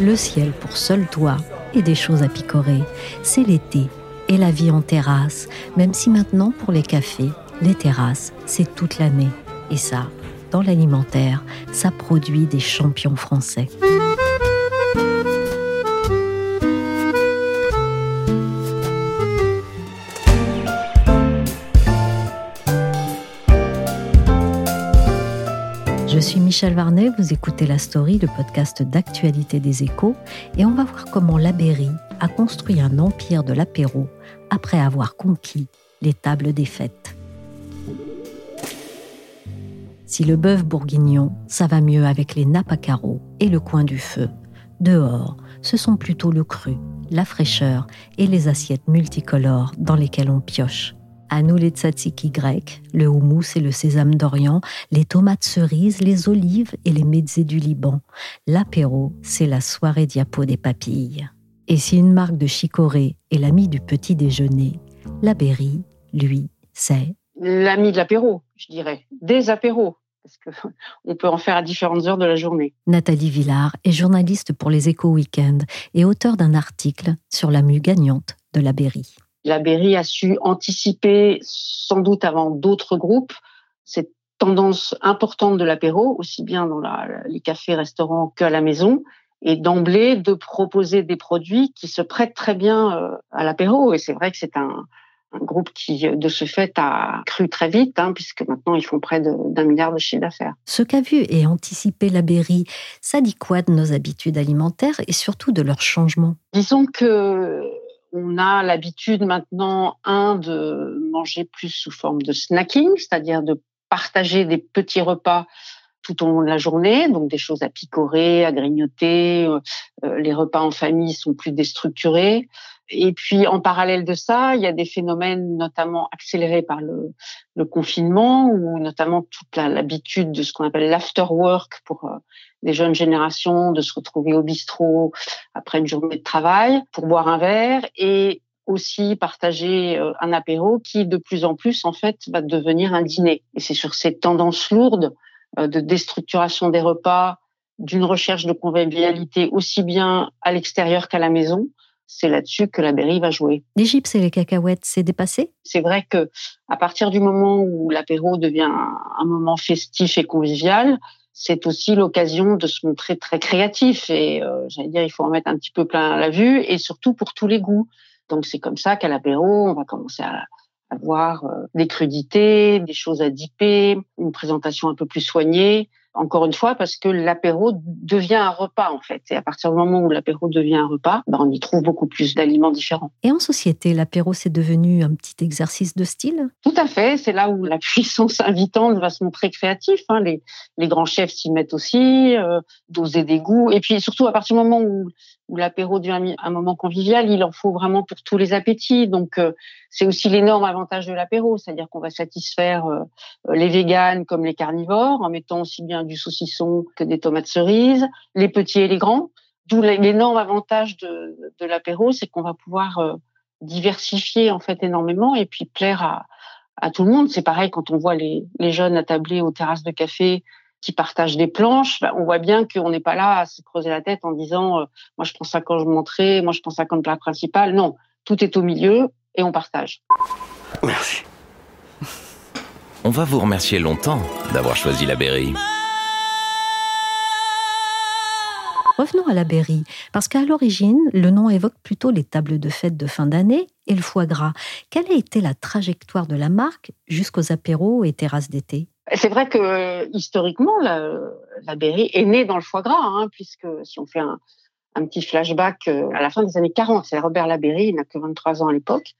Le ciel pour seul toit et des choses à picorer. C'est l'été et la vie en terrasse, même si maintenant pour les cafés, les terrasses, c'est toute l'année. Et ça, dans l'alimentaire, ça produit des champions français. Je suis Michel Varnet, vous écoutez La Story, le podcast d'actualité des échos, et on va voir comment la a construit un empire de l'apéro après avoir conquis les tables des fêtes. Si le bœuf bourguignon, ça va mieux avec les nappes à carreaux et le coin du feu, dehors, ce sont plutôt le cru, la fraîcheur et les assiettes multicolores dans lesquelles on pioche. À nous les tzatziki grecs, le houmous et le sésame d'Orient, les tomates cerises, les olives et les mezzés du Liban. L'apéro, c'est la soirée diapo des papilles. Et si une marque de chicorée est l'ami du petit déjeuner, la Berry, lui, c'est l'ami de l'apéro, je dirais, des apéros parce qu'on peut en faire à différentes heures de la journée. Nathalie Villard est journaliste pour les Échos Weekend et auteur d'un article sur la mue gagnante de la Berry. La Berry a su anticiper, sans doute avant d'autres groupes, cette tendance importante de l'apéro, aussi bien dans les cafés, restaurants qu'à la maison, et d'emblée de proposer des produits qui se prêtent très bien euh, à l'apéro. Et c'est vrai que c'est un, groupe qui, de ce fait, a cru très vite, hein, puisque maintenant ils font près d'un milliard de chiffre d'affaires. Ce qu'a vu et anticipé la Berry, ça dit quoi de nos habitudes alimentaires et surtout de leur changement Disons que on a l'habitude maintenant, un, de manger plus sous forme de snacking, c'est-à-dire de partager des petits repas tout au long de la journée, donc des choses à picorer, à grignoter. Euh, euh, les repas en famille sont plus déstructurés. Et puis, en parallèle de ça, il y a des phénomènes notamment accélérés par le, le confinement, ou notamment toute l'habitude de ce qu'on appelle l'after work pour euh, les jeunes générations, de se retrouver au bistrot après une journée de travail pour boire un verre et aussi partager un apéro qui, de plus en plus, en fait, va devenir un dîner. Et c'est sur cette tendance lourde euh, de déstructuration des repas, d'une recherche de convivialité aussi bien à l'extérieur qu'à la maison. C'est là-dessus que la Berry va jouer. Les chips et les cacahuètes, c'est dépassé? C'est vrai que à partir du moment où l'apéro devient un moment festif et convivial, c'est aussi l'occasion de se montrer très créatif et euh, j'allais dire il faut en mettre un petit peu plein la vue et surtout pour tous les goûts. Donc c'est comme ça qu'à l'apéro, on va commencer à avoir euh, des crudités, des choses à dipper, une présentation un peu plus soignée. Encore une fois, parce que l'apéro devient un repas, en fait. Et à partir du moment où l'apéro devient un repas, ben, on y trouve beaucoup plus d'aliments différents. Et en société, l'apéro, c'est devenu un petit exercice de style? Tout à fait. C'est là où la puissance invitante va se montrer créative. Hein. Les, les, grands chefs s'y mettent aussi, euh, doser des goûts. Et puis surtout, à partir du moment où où l'apéro devient un moment convivial, il en faut vraiment pour tous les appétits. Donc, euh, c'est aussi l'énorme avantage de l'apéro, c'est-à-dire qu'on va satisfaire euh, les véganes comme les carnivores, en mettant aussi bien du saucisson que des tomates cerises, les petits et les grands. D'où l'énorme avantage de, de l'apéro, c'est qu'on va pouvoir euh, diversifier en fait énormément et puis plaire à, à tout le monde. C'est pareil quand on voit les, les jeunes attablés aux terrasses de café qui partagent des planches, ben, on voit bien qu'on n'est pas là à se creuser la tête en disant euh, moi je prends ça quand je montrais, moi je prends ça comme plat principal. Non, tout est au milieu et on partage. Merci. On va vous remercier longtemps d'avoir choisi la Berry. Revenons à la Berry, parce qu'à l'origine, le nom évoque plutôt les tables de fête de fin d'année et le foie gras. Quelle a été la trajectoire de la marque jusqu'aux apéros et terrasses d'été? C'est vrai que historiquement, la, la Berry est née dans le foie gras, hein, puisque si on fait un, petit flashback à la fin des années 40. C'est Robert Labéry, il n'a que 23 ans à l'époque,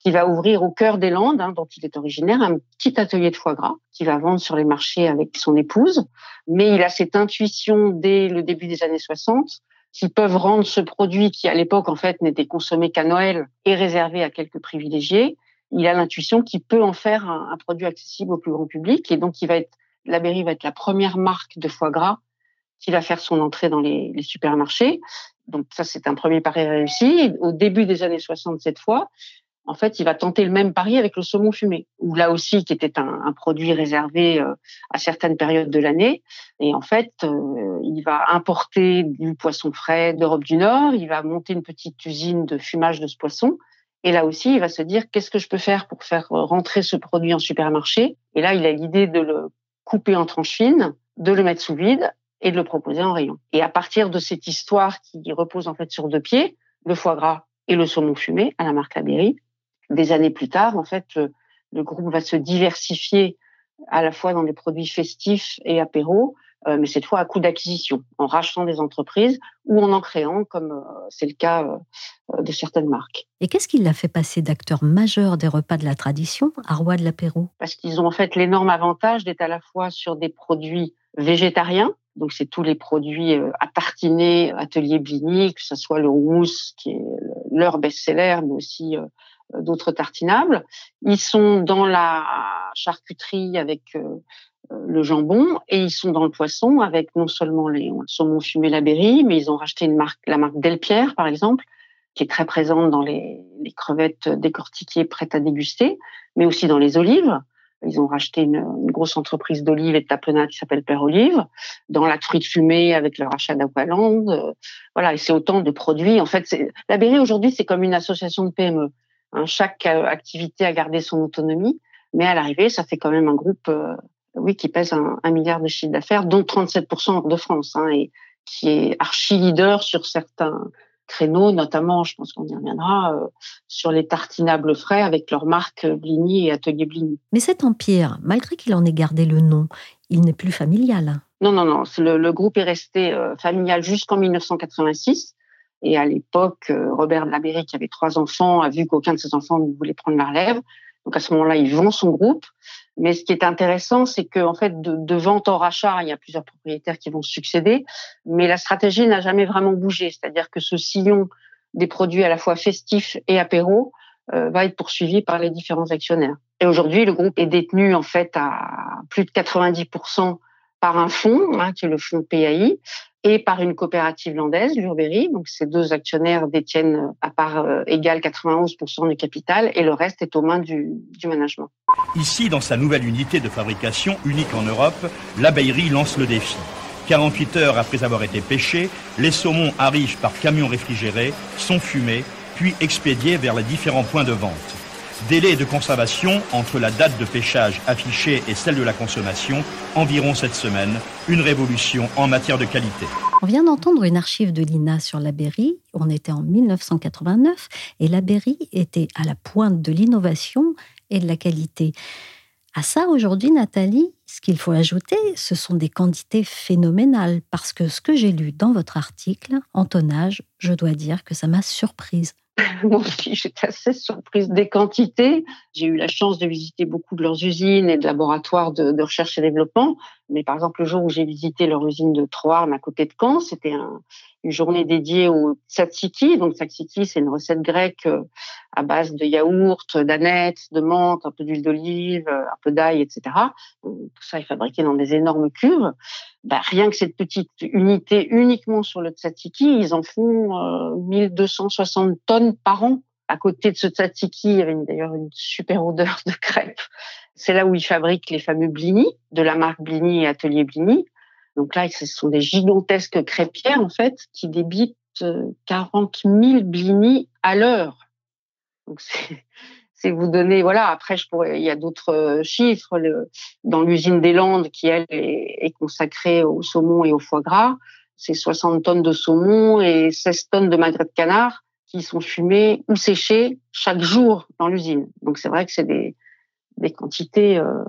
qui va ouvrir au cœur des Landes, hein, dont il est originaire, un petit atelier de foie gras qu'il va vendre sur les marchés avec son épouse. Mais il a cette intuition dès le début des années 60 qui peuvent rendre ce produit qui, à l'époque, en fait, n'était consommé qu'à Noël et réservé à quelques privilégiés. Il a l'intuition qu'il peut en faire un, produit accessible au plus grand public. Et donc, il va être, la Berry va être la première marque de foie gras qui va faire son entrée dans les, supermarchés. Donc, ça, c'est un premier pari réussi. Au début des années 60, cette fois, en fait, il va tenter le même pari avec le saumon fumé, où là aussi, qui était un, produit réservé euh, à certaines périodes de l'année. Et en fait, euh, il va importer du poisson frais d'Europe du Nord, il va monter une petite usine de fumage de ce poisson. Et là aussi, il va se dire, qu'est-ce que je peux faire pour faire rentrer ce produit en supermarché? Et là, il a l'idée de le couper en tranches fines, de le mettre sous vide et de le proposer en rayon. Et à partir de cette histoire qui repose en fait sur deux pieds, le foie gras et le saumon fumé à la marque Laberry, des années plus tard, en fait, le, groupe va se diversifier à la fois dans les produits festifs et apéros, euh, mais cette fois à coût d'acquisition, en rachetant des entreprises ou en en créant, comme euh, c'est le cas euh, de certaines marques. Et qu'est-ce qui l'a fait passer d'acteur majeur des repas de la tradition à roi de l'apéro? Parce qu'ils ont en fait l'énorme avantage d'être à la fois sur des produits végétariens, donc c'est tous les produits à tartiner, atelier Blini, que ce soit le houmous qui est leur best-seller, mais aussi euh, d'autres tartinables. Ils sont dans la charcuterie avec euh, euh, le jambon et ils sont dans le poisson avec non seulement les saumons fumés la Berry, mais ils ont racheté une marque, la marque Delpierre par exemple, qui est très présente dans les, les crevettes décortiquées prêtes à déguster, mais aussi dans les olives. Ils ont racheté une, une grosse entreprise d'olives et de tapenade qui s'appelle Père Olive, dans la truite fumée avec le rachat d'Aqualand. voilà, et c'est autant de produits. En fait, la Berry aujourd'hui, c'est comme une association de PME. Hein, chaque euh, activité a gardé son autonomie, mais à l'arrivée, ça fait quand même un groupe, euh, oui, qui pèse un, milliard de chiffre d'affaires, dont 37% hors de France, hein, et qui est archi leader sur certains créneaux, notamment, je pense qu'on y reviendra, euh, sur les tartinables frais avec leur marque Blini et Atelier Blini. Mais cet empire, malgré qu'il en ait gardé le nom, il n'est plus familial. Non, non, non. Le, le groupe est resté familial jusqu'en 1986. Et à l'époque, euh, Robert Labéry, qui avait trois enfants, a vu qu'aucun de ses enfants ne voulait prendre la relève. Donc à ce moment-là, il vend son groupe. Mais ce qui est intéressant, c'est qu'en fait, de, de, vente en rachat, il y a plusieurs propriétaires qui vont succéder, mais la stratégie n'a jamais vraiment bougé. C'est-à-dire que ce sillon des produits à la fois festifs et apéros euh, va être poursuivi par les différents actionnaires. Et aujourd'hui, le groupe est détenu en fait à plus de 90% par un fonds, hein, qui est le fonds PAI, et par une coopérative landaise, l'Urbery. Donc, ces deux actionnaires détiennent euh, à part euh, égale 91% du capital et le reste est aux mains du, du, management. Ici, dans sa nouvelle unité de fabrication unique en Europe, l'abeillerie lance le défi. 48 heures après avoir été pêchés, les saumons arrivent par camion réfrigéré, sont fumés, puis expédiés vers les différents points de vente. Délai de conservation entre la date de pêchage affichée et celle de la consommation, environ cette semaine, une révolution en matière de qualité. On vient d'entendre une archive de l'INA sur la Berry. On était en 1989 et la Berry était à la pointe de l'innovation et de la qualité. À ça, aujourd'hui, Nathalie, ce qu'il faut ajouter, ce sont des quantités phénoménales, parce que ce que j'ai lu dans votre article, en tonnage, je dois dire que ça m'a surprise. Moi aussi, j'étais assez surprise des quantités. J'ai eu la chance de visiter beaucoup de leurs usines et de laboratoires de, recherche et développement. Mais par exemple, le jour où j'ai visité leur usine de Troarn à côté de Caen, c'était un, une journée dédiée au tzatziki. Donc, tzatziki, c'est une recette grecque euh, à base de yaourt, d'aneth, de menthe, un peu d'huile d'olive, euh, un peu d'ail, etc. tout ça est fabriqué dans des énormes cuves. Bah, rien que cette petite unité uniquement sur le tzatziki, ils en font euh, 1260 tonnes par an. À côté de ce tzatziki, il y avait d'ailleurs une super odeur de crêpes. C'est là où ils fabriquent les fameux blini de la marque Blini et Atelier Blini. Donc là, ce sont des gigantesques crêpières, en fait, qui débitent 40 euh, 000 blini à l'heure. Donc c'est vous donner, voilà, après, je pourrais, il y a d'autres euh, chiffres. dans l'usine des Landes, qui, elle, est, consacrée au saumon et au foie gras, c'est 60 tonnes de saumon et 16 tonnes de magret de canard qui sont fumés ou séchés chaque jour dans l'usine. Donc c'est vrai que c'est des, des quantités euh,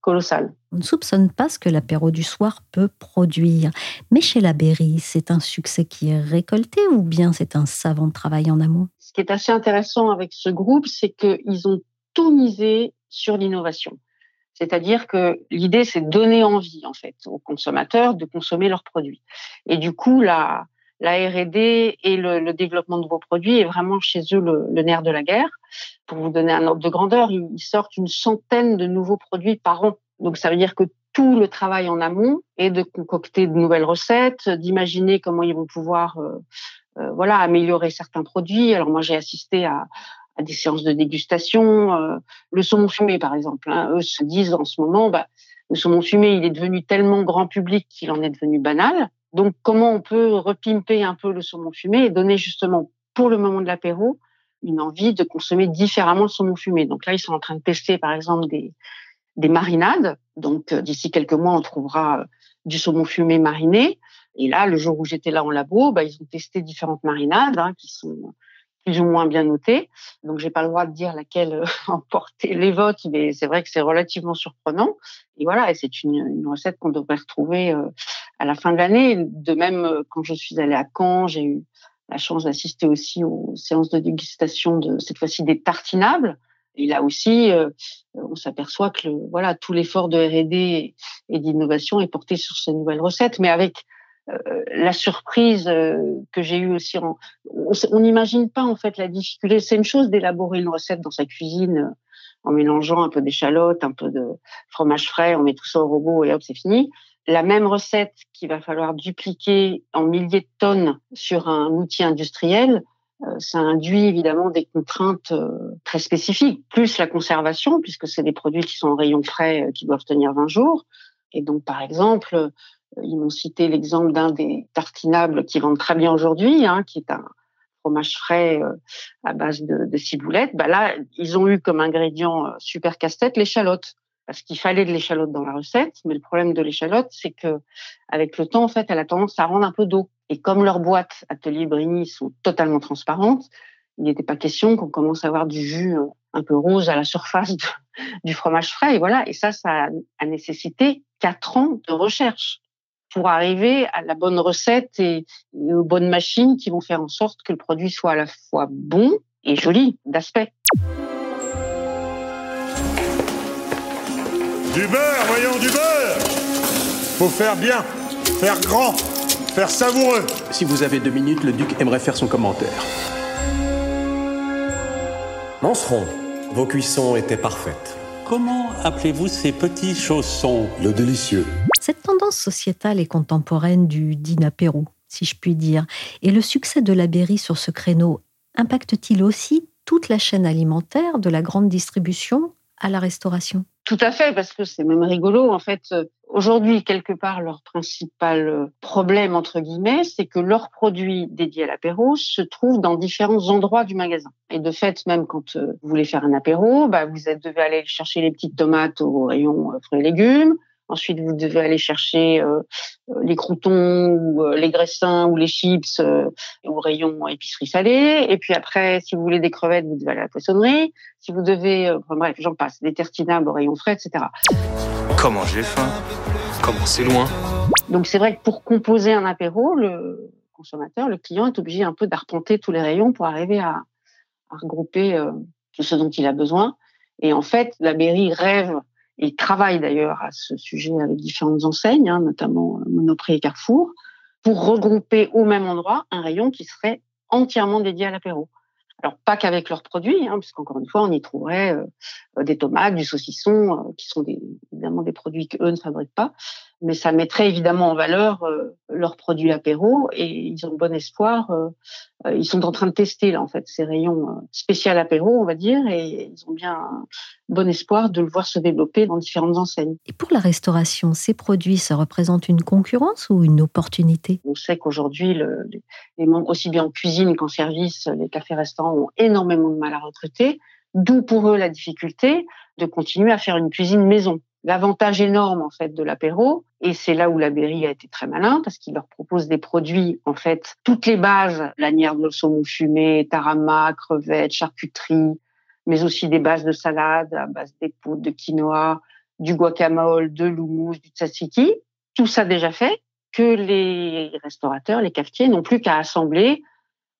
colossal. On ne soupçonne pas ce que l'apéro du soir peut produire. Mais chez la Berry, c'est un succès qui est récolté ou bien c'est un savant travail en amont? Ce qui est assez intéressant avec ce groupe, c'est qu'ils ont tout misé sur l'innovation. C'est-à-dire que l'idée, c'est de donner envie, en fait, aux consommateurs de consommer leurs produits. Et du coup, la, R&D et le, développement de vos produits est vraiment chez eux le, nerf de la guerre. Pour vous donner un ordre de grandeur, ils, sortent une centaine de nouveaux produits par an. Donc ça veut dire que tout le travail en amont est de concocter de nouvelles recettes, d'imaginer comment ils vont pouvoir euh, voilà améliorer certains produits. Alors moi j'ai assisté à, des séances de dégustation, euh, le saumon fumé par exemple. Hein. eux se disent en ce moment, bah, le saumon fumé il est devenu tellement grand public qu'il en est devenu banal. Donc, comment on peut repimper un peu le saumon fumé et donner justement, pour le moment de l'apéro, une envie de consommer différemment le saumon fumé? Donc là, ils sont en train de tester, par exemple, des, des marinades. Donc, euh, d'ici quelques mois, on trouvera euh, du saumon fumé mariné. Et là, le jour où j'étais là en labo, bah, ils ont testé différentes marinades hein, qui sont plus ou moins bien notées. Donc, j'ai pas le droit de dire laquelle euh, emporter les votes, mais c'est vrai que c'est relativement surprenant. Et voilà, et c'est une, une, recette qu'on devrait retrouver à la fin de l'année. De même, quand je suis allée à Caen, j'ai eu la chance d'assister aussi aux séances de dégustation de cette fois-ci des tartinables. Et là aussi, euh, on s'aperçoit que le, voilà tout l'effort de R&D et d'innovation est porté sur ces nouvelles recettes, mais avec euh, la surprise que j'ai eue aussi. En, on n'imagine pas en fait la difficulté. C'est une chose d'élaborer une recette dans sa cuisine en mélangeant un peu d'échalotes, un peu de fromage frais, on met tout ça au robot et hop, c'est fini la même recette qu'il va falloir dupliquer en milliers de tonnes sur un outil industriel, euh, ça induit évidemment des contraintes euh, très spécifiques, plus la conservation, puisque c'est des produits qui sont en rayon frais, euh, qui doivent tenir 20 jours. Et donc, par exemple, ils m'ont cité l'exemple d'un des tartinables qui vendent très bien aujourd'hui, hein, qui est un fromage frais à base de, de ciboulette. Bah là, ils ont eu comme ingrédient super casse-tête l'échalote parce qu'il fallait de l'échalote dans la recette. Mais le problème de l'échalote, c'est que avec le temps, en fait, elle a tendance à rendre un peu d'eau. Et comme leurs boîtes Atelier Brigny sont totalement transparentes, il n'était pas question qu'on commence à avoir du jus euh, un peu rose à la surface du fromage frais. Et voilà. Et ça, ça a nécessité quatre ans de recherche pour arriver à la bonne recette et, et aux bonnes machines qui vont faire en sorte que le produit soit à la fois bon et joli d'aspect. Du beurre, voyons, du beurre Faut faire bien, faire grand, faire savoureux. Si vous avez deux minutes, le duc aimerait faire son commentaire. Monceron, vos cuissons étaient parfaites. Comment appelez-vous ces petits chaussons? Le délicieux. Cette tendance sociétale et contemporaine du dinapéro, si je puis dire, et le succès de la Berry sur ce créneau impacte-t-il aussi toute la chaîne alimentaire, de la grande distribution à la restauration? Tout à fait, parce que c'est même rigolo. En fait, euh, aujourd'hui, quelque part, leur principal euh, problème, entre guillemets, c'est que leurs produits dédiés à l'apéro se trouvent dans différents endroits du magasin. Et de fait, même quand euh, vous voulez faire un apéro, bah, vous devez aller chercher les petites tomates au rayon fruits et légumes. Ensuite, vous devez aller chercher euh, euh, les croutons ou euh, les graissins ou les chips au rayon épicerie salée. Et puis après, si vous voulez des crevettes, vous devez aller à la poissonnerie. Si vous devez, enfin bref, j'en passe, des tartinables au rayon frais, etc. Comment j'ai faim? Comment c'est loin? Donc c'est vrai que pour composer un apéro, le consommateur, le client est obligé un peu d'arpenter tous les rayons pour arriver à, à regrouper tout ce dont il a besoin. Et en fait, la mairie rêve il travaille d'ailleurs à ce sujet avec différentes enseignes, hein, notamment euh, Monoprix et Carrefour, pour regrouper au même endroit un rayon qui serait entièrement dédié à l'apéro. Alors pas qu'avec leurs produits, hein, puisqu'encore une fois, on y trouverait euh, des tomates, du saucisson, euh, qui sont évidemment des produits qu'eux ne fabriquent pas, mais ça mettrait évidemment en valeur euh, leurs produits apéro et ils ont bon espoir. Euh, euh, ils sont en train de tester là en fait ces rayons euh, spécial apéro, on va dire, et ils ont bien bon espoir de le voir se développer dans différentes enseignes. Et pour la restauration, ces produits, ça représente une concurrence ou une opportunité? On sait qu'aujourd'hui, le, les membres, aussi bien en cuisine qu'en service, les cafés-restaurants ont énormément de mal à recruter. D'où pour eux la difficulté de continuer à faire une cuisine maison l'avantage énorme en fait de l'apéro et c'est là où la Berry a été très malin parce qu'il leur propose des produits en fait toutes les bases lanière de saumon fumé, tarama, crevettes, charcuterie, mais aussi des bases de salade à base d'épaule de quinoa, du guacamole, de l'houmous, du tzatziki, tout ça déjà fait, que les restaurateurs, les cafetiers n'ont plus qu'à assembler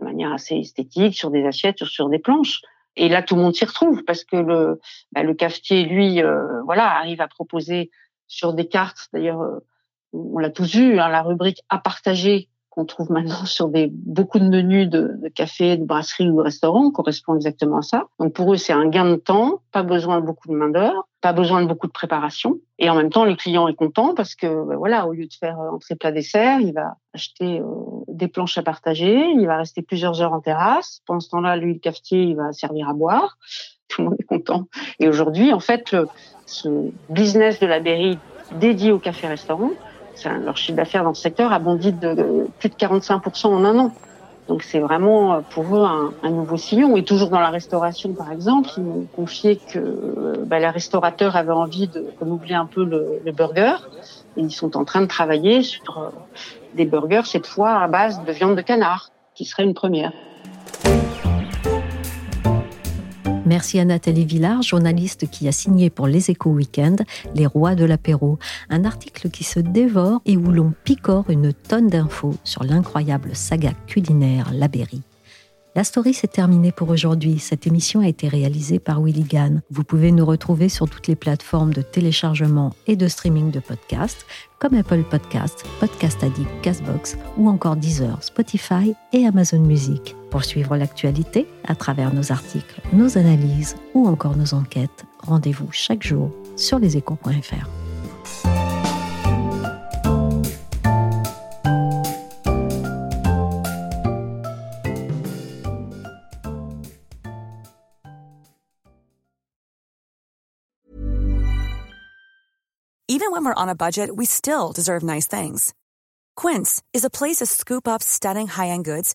de manière assez esthétique sur des assiettes, sur, sur des planches. Et là, tout le monde s'y retrouve parce que le, bah, le cafetier, lui, euh, voilà, arrive à proposer sur des cartes. D'ailleurs, euh, on l'a tous vu, hein, la rubrique à partager qu'on trouve maintenant sur des beaucoup de menus de, de café, de brasserie ou de restaurant correspond exactement à ça. Donc pour eux, c'est un gain de temps, pas besoin de beaucoup de main d'œuvre, pas besoin de beaucoup de préparation, et en même temps, le client est content parce que ben voilà, au lieu de faire euh, entrée plat dessert, il va acheter euh, des planches à partager, il va rester plusieurs heures en terrasse. Pendant ce temps-là, lui, le cafetier, il va servir à boire. Tout le monde est content. Et aujourd'hui, en fait, ce business de la Berry dédié au café-restaurant, leur chiffre d'affaires dans ce secteur a bondi de, plus de 45% en un an. Donc c'est vraiment euh, pour eux un, nouveau sillon. Et toujours dans la restauration, par exemple, ils m'ont confié que euh, bah, les restaurateurs avaient envie de renouveler un peu le, le, burger. Et ils sont en train de travailler sur euh, des burgers, cette fois à base de viande de canard, qui serait une première. Merci à Nathalie Villard, journaliste qui a signé pour Les Échos Weekend Les Rois de l'apéro, un article qui se dévore et où l'on picore une tonne d'infos sur l'incroyable saga culinaire La Berry. La story s'est terminée pour aujourd'hui. Cette émission a été réalisée par Willy Gann. Vous pouvez nous retrouver sur toutes les plateformes de téléchargement et de streaming de podcasts, comme Apple Podcasts, Podcast Addict, Castbox ou encore Deezer, Spotify et Amazon Music. Pour suivre l'actualité à travers nos articles, nos analyses ou encore nos enquêtes, rendez-vous chaque jour sur leséchos.fr. Even when we're on a budget, we still deserve nice things. Quince is a place to scoop up stunning high-end goods